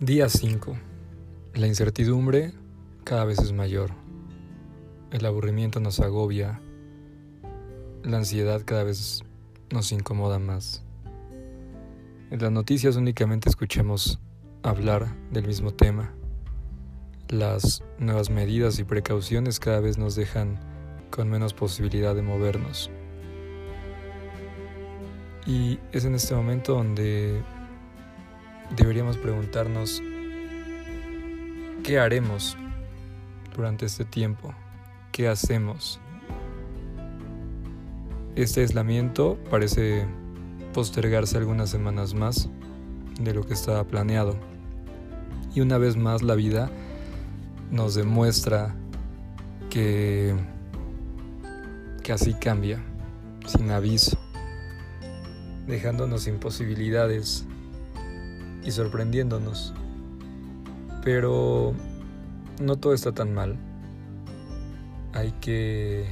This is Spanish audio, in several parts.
Día 5. La incertidumbre cada vez es mayor. El aburrimiento nos agobia. La ansiedad cada vez nos incomoda más. En las noticias únicamente escuchamos hablar del mismo tema. Las nuevas medidas y precauciones cada vez nos dejan con menos posibilidad de movernos. Y es en este momento donde deberíamos preguntarnos qué haremos durante este tiempo, qué hacemos. Este aislamiento parece postergarse algunas semanas más de lo que estaba planeado. Y una vez más la vida nos demuestra que, que así cambia, sin aviso, dejándonos imposibilidades y sorprendiéndonos. Pero no todo está tan mal. Hay que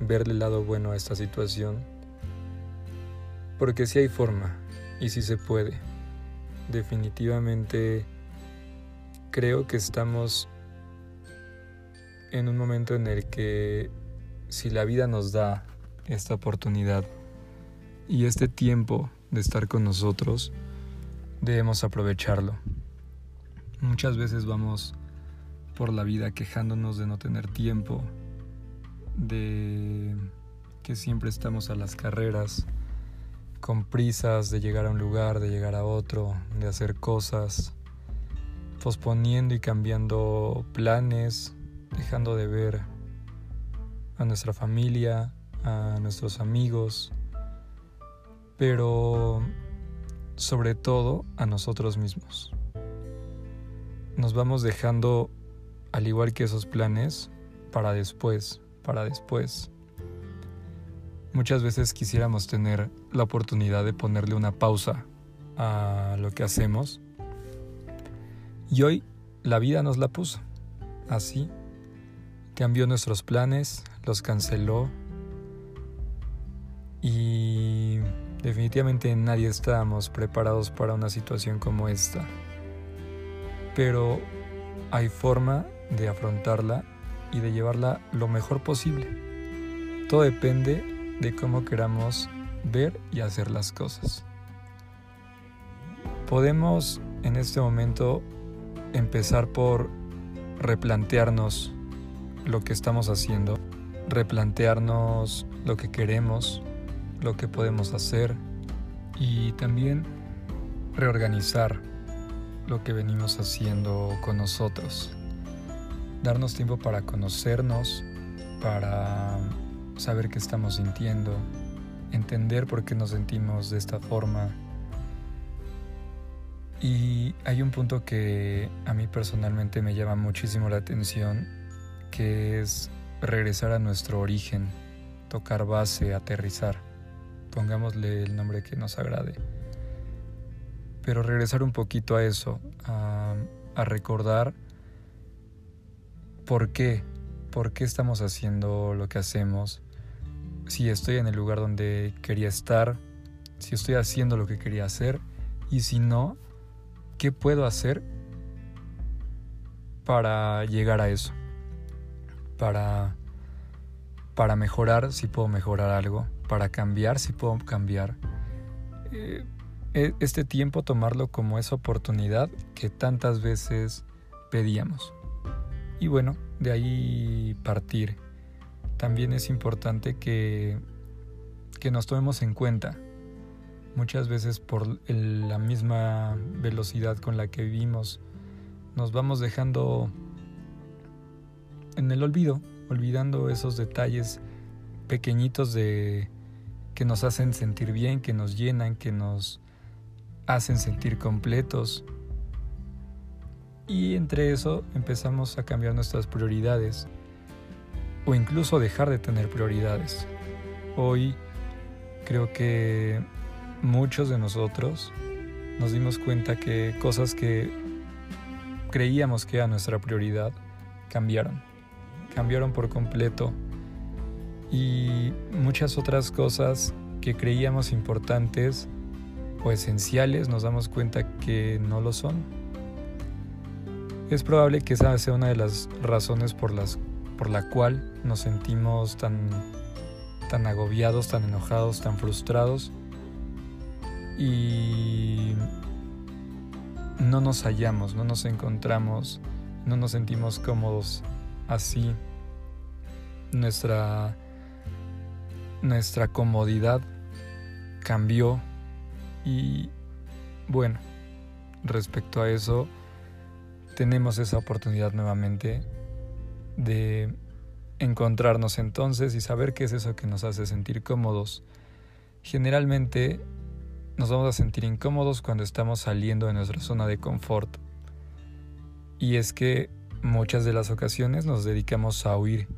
verle el lado bueno a esta situación. Porque si hay forma y si se puede. Definitivamente creo que estamos en un momento en el que si la vida nos da esta oportunidad y este tiempo de estar con nosotros, debemos aprovecharlo. Muchas veces vamos por la vida quejándonos de no tener tiempo, de que siempre estamos a las carreras, con prisas de llegar a un lugar, de llegar a otro, de hacer cosas, posponiendo y cambiando planes, dejando de ver a nuestra familia, a nuestros amigos, pero sobre todo a nosotros mismos. Nos vamos dejando, al igual que esos planes, para después, para después. Muchas veces quisiéramos tener la oportunidad de ponerle una pausa a lo que hacemos. Y hoy la vida nos la puso. Así, cambió nuestros planes, los canceló y Definitivamente nadie estábamos preparados para una situación como esta. Pero hay forma de afrontarla y de llevarla lo mejor posible. Todo depende de cómo queramos ver y hacer las cosas. Podemos en este momento empezar por replantearnos lo que estamos haciendo, replantearnos lo que queremos, lo que podemos hacer y también reorganizar lo que venimos haciendo con nosotros. Darnos tiempo para conocernos, para saber qué estamos sintiendo, entender por qué nos sentimos de esta forma. Y hay un punto que a mí personalmente me llama muchísimo la atención, que es regresar a nuestro origen, tocar base, aterrizar pongámosle el nombre que nos agrade. Pero regresar un poquito a eso, a, recordar por qué, por qué estamos haciendo lo que hacemos, si estoy en el lugar donde quería estar, si estoy haciendo lo que quería hacer y si no, ¿qué puedo hacer para llegar a eso? Para, para mejorar si puedo mejorar algo, para cambiar si puedo cambiar. Eh, e, este tiempo tomarlo como esa oportunidad que tantas veces pedíamos. Y bueno, de ahí partir. También es importante que, que nos tomemos en cuenta. Muchas veces por la misma velocidad con la que vivimos, nos vamos dejando en el olvido, olvidando esos detalles pequeñitos de, que nos hacen sentir bien, que nos llenan, que nos hacen sentir completos. Y entre eso empezamos a cambiar nuestras prioridades o incluso dejar de tener prioridades. Hoy creo que muchos de nosotros nos dimos cuenta que cosas que creíamos que era nuestra prioridad cambiaron. Cambiaron por completo y muchas otras cosas que creíamos importantes o esenciales nos damos cuenta que no lo son. es probable que esa sea una de las razones por las por la cual nos sentimos tan tan agobiados, tan enojados, tan frustrados y no nos hallamos, no nos encontramos, no nos sentimos cómodos así. Nuestra nuestra comodidad cambió y bueno, respecto a eso tenemos esa oportunidad nuevamente de encontrarnos entonces y saber qué es eso que nos hace sentir cómodos. Generalmente nos vamos a sentir incómodos cuando estamos saliendo de nuestra zona de confort. Y es que muchas de las ocasiones nos dedicamos a huir,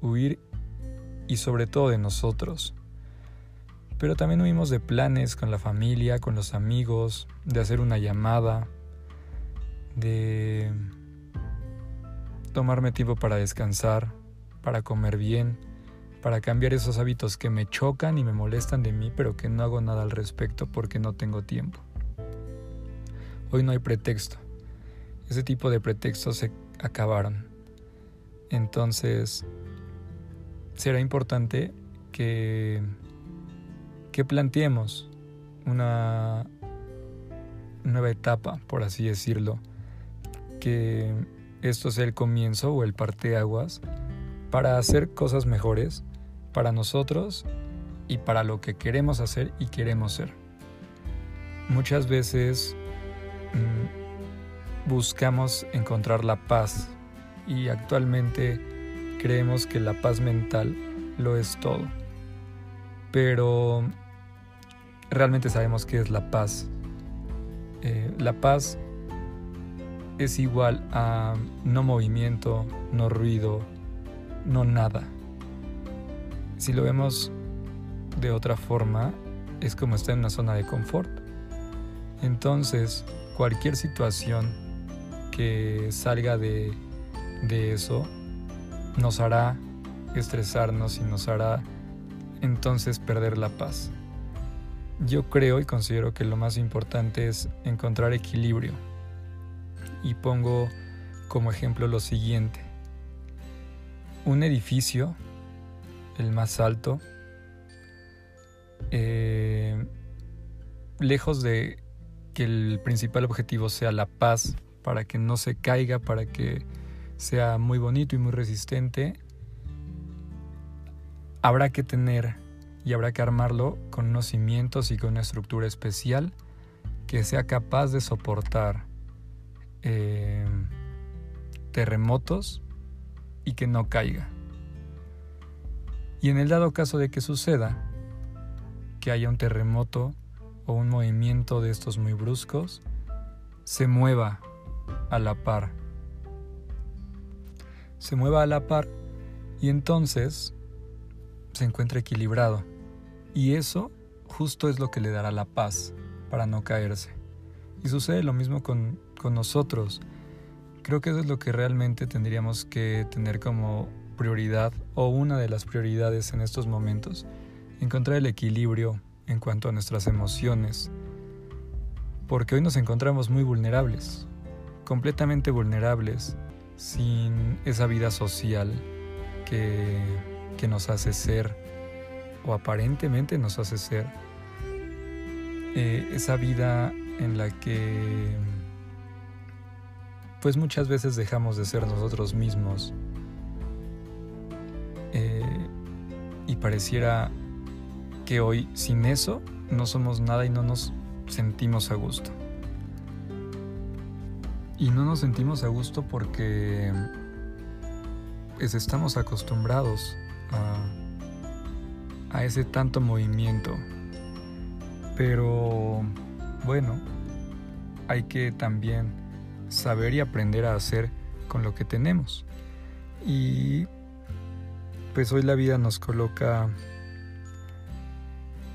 huir y sobre todo de nosotros. Pero también huimos de planes con la familia, con los amigos, de hacer una llamada, de tomarme tiempo para descansar, para comer bien, para cambiar esos hábitos que me chocan y me molestan de mí, pero que no hago nada al respecto porque no tengo tiempo. Hoy no hay pretexto. Ese tipo de pretextos se acabaron. Entonces, será importante que, que planteemos una nueva etapa, por así decirlo, que esto sea el comienzo o el parteaguas para hacer cosas mejores para nosotros y para lo que queremos hacer y queremos ser. Muchas veces mm, buscamos encontrar la paz y actualmente creemos que la paz mental lo es todo. Pero realmente sabemos qué es la paz. Eh, la paz es igual a no movimiento, no ruido, no nada. Si lo vemos de otra forma, es como estar en una zona de confort. Entonces, cualquier situación que salga de, de eso nos hará estresarnos y nos hará entonces perder la paz. Yo creo y considero que lo más importante es encontrar equilibrio. Y pongo como ejemplo lo siguiente. Un edificio, el más alto, eh, lejos de que el principal objetivo sea la paz, para que no se caiga, para que sea muy bonito y muy resistente, habrá que tener y habrá que armarlo con unos cimientos y con una estructura especial que sea capaz de soportar eh, terremotos y que no caiga. Y en el dado caso de que suceda, que haya un terremoto o un movimiento de estos muy bruscos, se mueva a la par se mueva a la par y entonces se encuentra equilibrado. Y eso justo es lo que le dará la paz para no caerse. Y sucede lo mismo con, con nosotros. Creo que eso es lo que realmente tendríamos que tener como prioridad o una de las prioridades en estos momentos. Encontrar el equilibrio en cuanto a nuestras emociones. Porque hoy nos encontramos muy vulnerables, completamente vulnerables sin esa vida social que, nos hace ser, o aparentemente nos hace ser, eh, esa vida en la que pues muchas veces dejamos de ser nosotros mismos eh, y pareciera que hoy sin eso no somos nada y no nos sentimos a gusto. Y no nos sentimos a gusto porque pues, estamos acostumbrados a, a ese tanto movimiento. Pero bueno, hay que también saber y aprender a hacer con lo que tenemos. Y pues hoy la vida nos coloca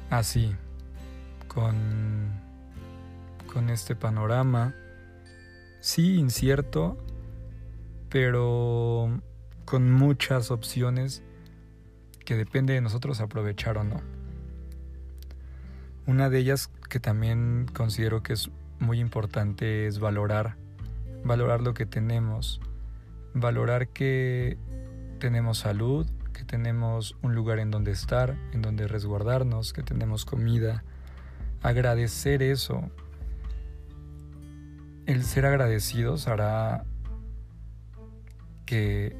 así, con, con este panorama sí incierto, pero con muchas opciones que depende de nosotros aprovechar o no. Una de ellas que también considero que es muy importante es valorar valorar lo que tenemos, valorar que tenemos salud, que tenemos un lugar en donde estar, en donde resguardarnos, que tenemos comida. Agradecer eso. El ser agradecidos hará que,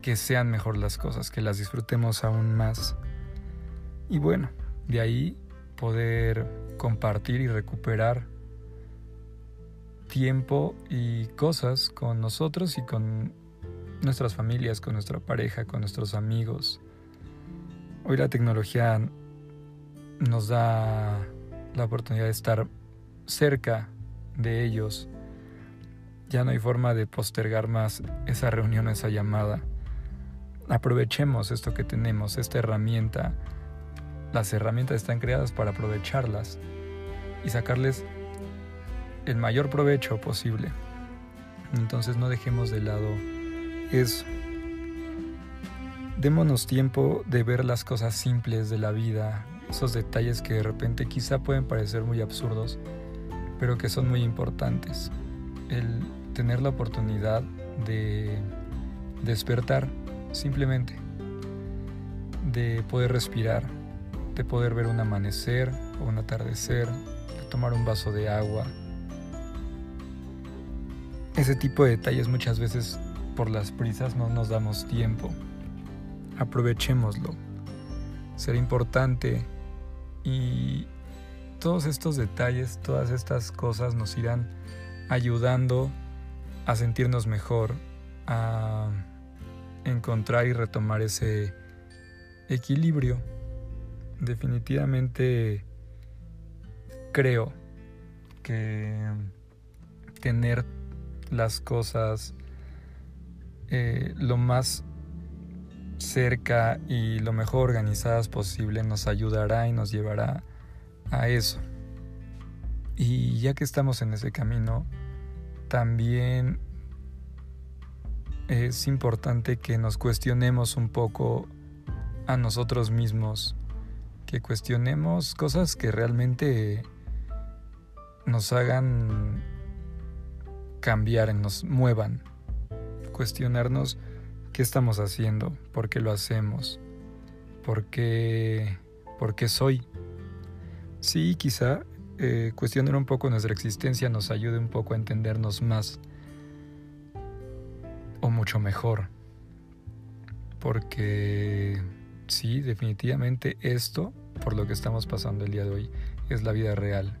que sean mejor las cosas, que las disfrutemos aún más. Y bueno, de ahí poder compartir y recuperar tiempo y cosas con nosotros y con nuestras familias, con nuestra pareja, con nuestros amigos. Hoy la tecnología nos da la oportunidad de estar cerca de ellos. Ya no hay forma de postergar más esa reunión, esa llamada. Aprovechemos esto que tenemos, esta herramienta. Las herramientas están creadas para aprovecharlas y sacarles el mayor provecho posible. Entonces no dejemos de lado eso. Démonos tiempo de ver las cosas simples de la vida, esos detalles que de repente quizá pueden parecer muy absurdos, pero que son muy importantes. El tener la oportunidad de despertar simplemente, de poder respirar, de poder ver un amanecer o un atardecer, de tomar un vaso de agua, ese tipo de detalles muchas veces por las prisas no nos damos tiempo. Aprovechémoslo. Será importante y todos estos detalles, todas estas cosas nos irán ayudando a sentirnos mejor, a encontrar y retomar ese equilibrio. Definitivamente creo que tener las cosas eh, lo más cerca y lo mejor organizadas posible nos ayudará y nos llevará a eso. Y ya que estamos en ese camino, también es importante que nos cuestionemos un poco a nosotros mismos, que cuestionemos cosas que realmente nos hagan cambiar, nos muevan. Cuestionarnos qué estamos haciendo, por qué lo hacemos, por qué, por qué soy. Sí, quizá eh, cuestionar un poco nuestra existencia nos ayude un poco a entendernos más o mucho mejor. Porque sí, definitivamente esto, por lo que estamos pasando el día de hoy, es la vida real.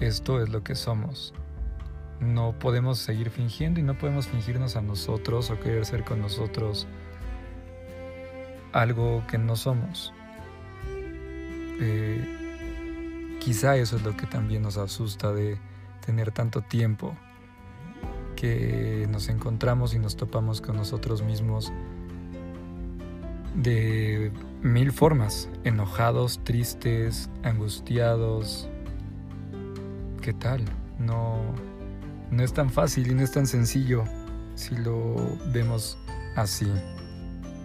Esto es lo que somos no podemos seguir fingiendo y no podemos fingirnos a nosotros o querer ser con nosotros algo que no somos. Eh, quizá eso es lo que también nos asusta de tener tanto tiempo que nos encontramos y nos topamos con nosotros mismos de mil formas, enojados, tristes, angustiados. ¿Qué tal? No no es tan fácil y no es tan sencillo si lo vemos así.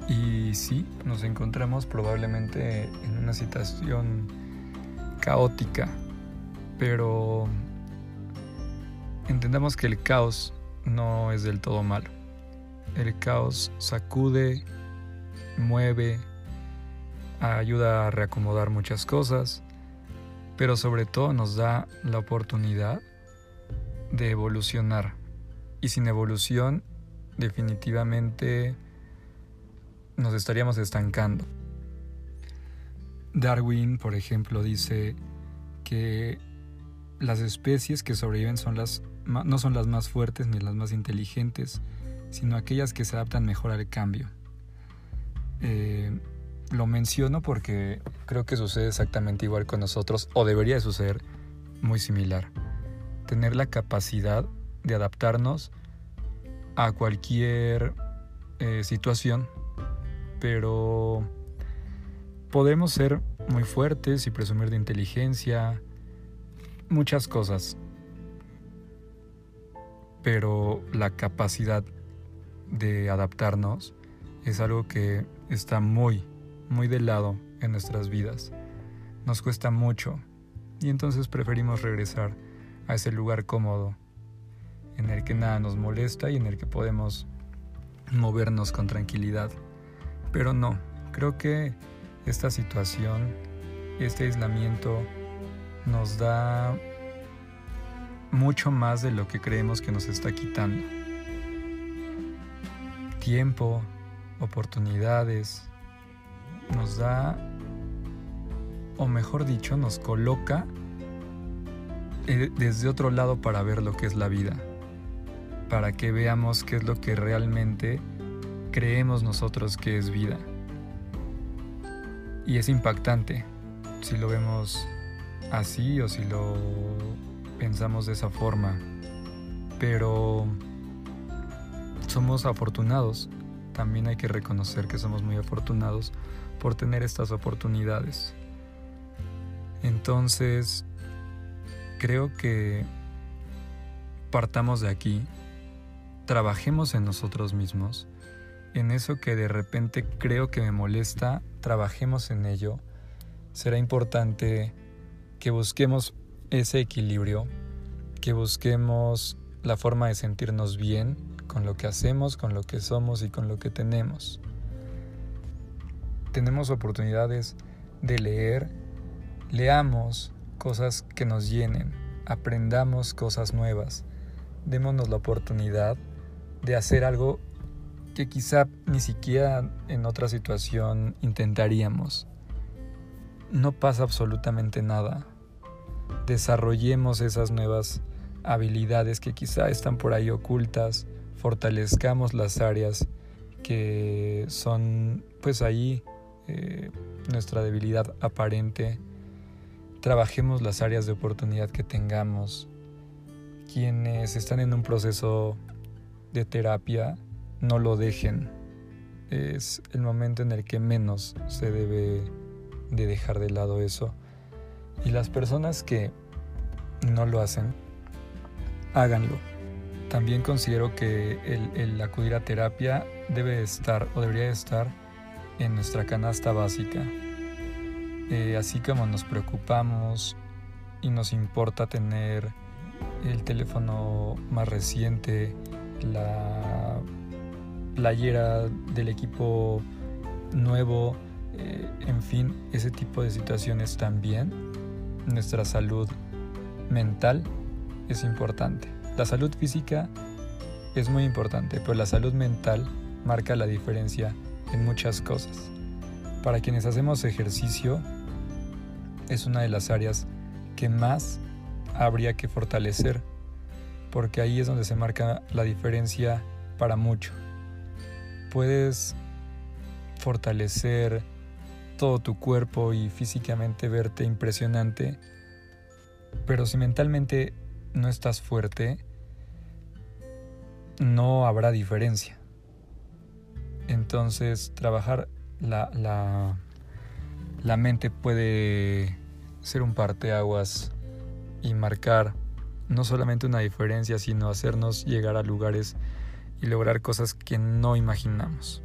Y sí, nos encontramos probablemente en una situación caótica, pero entendamos que el caos no es del todo malo. El caos sacude, mueve, ayuda a reacomodar muchas cosas, pero sobre todo nos da la oportunidad de evolucionar. Y sin evolución, definitivamente nos estaríamos estancando. Darwin, por ejemplo, dice que las especies que sobreviven son las, no son las más fuertes ni las más inteligentes, sino aquellas que se adaptan mejor al cambio. Eh, lo menciono porque creo que sucede exactamente igual con nosotros, o debería de suceder muy similar tener la capacidad de adaptarnos a cualquier eh, situación, pero podemos ser muy fuertes y presumir de inteligencia, muchas cosas, pero la capacidad de adaptarnos es algo que está muy, muy de lado en nuestras vidas. Nos cuesta mucho y entonces preferimos regresar a ese lugar cómodo en el que nada nos molesta y en el que podemos movernos con tranquilidad. Pero no, creo que esta situación, este aislamiento nos da mucho más de lo que creemos que nos está quitando. Tiempo, oportunidades, nos da, o mejor dicho, nos coloca eh, desde otro lado para ver lo que es la vida, para que veamos qué es lo que realmente creemos nosotros que es vida. Y es impactante si lo vemos así o si lo pensamos de esa forma. Pero somos afortunados. También hay que reconocer que somos muy afortunados por tener estas oportunidades. Entonces, creo que partamos de aquí, trabajemos en nosotros mismos, en eso que de repente creo que me molesta, trabajemos en ello. Será importante que busquemos ese equilibrio, que busquemos la forma de sentirnos bien con lo que hacemos, con lo que somos y con lo que tenemos. Tenemos oportunidades de leer, leamos cosas que nos llenen, aprendamos cosas nuevas, démonos la oportunidad de hacer algo que quizá ni siquiera en otra situación intentaríamos. No pasa absolutamente nada desarrollemos esas nuevas habilidades que quizá están por ahí ocultas, fortalezcamos las áreas que son pues ahí eh, nuestra debilidad aparente, trabajemos las áreas de oportunidad que tengamos. Quienes están en un proceso de terapia, no lo dejen. Es el momento en el que menos se debe de dejar de lado eso. Y las personas que no lo hacen, háganlo. También considero que el, acudir a terapia debe estar o debería estar en nuestra canasta básica. Eh, así como nos preocupamos y nos importa tener el teléfono más reciente, la playera del equipo nuevo, eh, en fin, ese tipo de situaciones también nuestra salud mental es importante. La salud física es muy importante, pero la salud mental marca la diferencia en muchas cosas. Para quienes hacemos ejercicio, es una de las áreas que más habría que fortalecer, porque ahí es donde se marca la diferencia para mucho. Puedes fortalecer todo tu cuerpo y físicamente verte impresionante, pero si mentalmente no estás fuerte, no habrá diferencia. Entonces, trabajar la, la, la mente puede ser un parteaguas y marcar no solamente una diferencia, sino hacernos llegar a lugares y lograr cosas que no imaginamos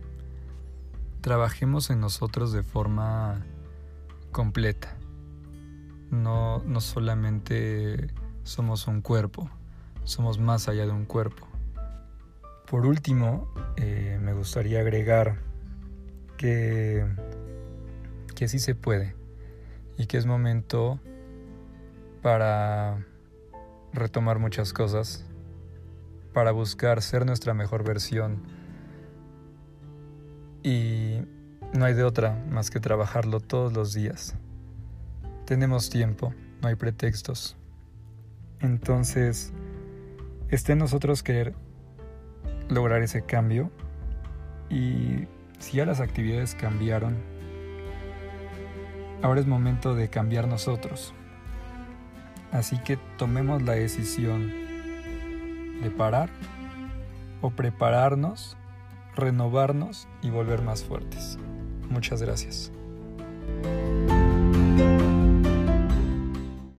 trabajemos en nosotros de forma completa. No, no solamente somos un cuerpo, somos más allá de un cuerpo. Por último, eh, me gustaría agregar que, que sí se puede y que es momento para retomar muchas cosas, para buscar ser nuestra mejor versión y no hay de otra más que trabajarlo todos los días. Tenemos tiempo, no hay pretextos. Entonces, esté en nosotros querer lograr ese cambio y si ya las actividades cambiaron, ahora es momento de cambiar nosotros. Así que tomemos la decisión de parar o prepararnos renovarnos y volver más fuertes. Muchas gracias.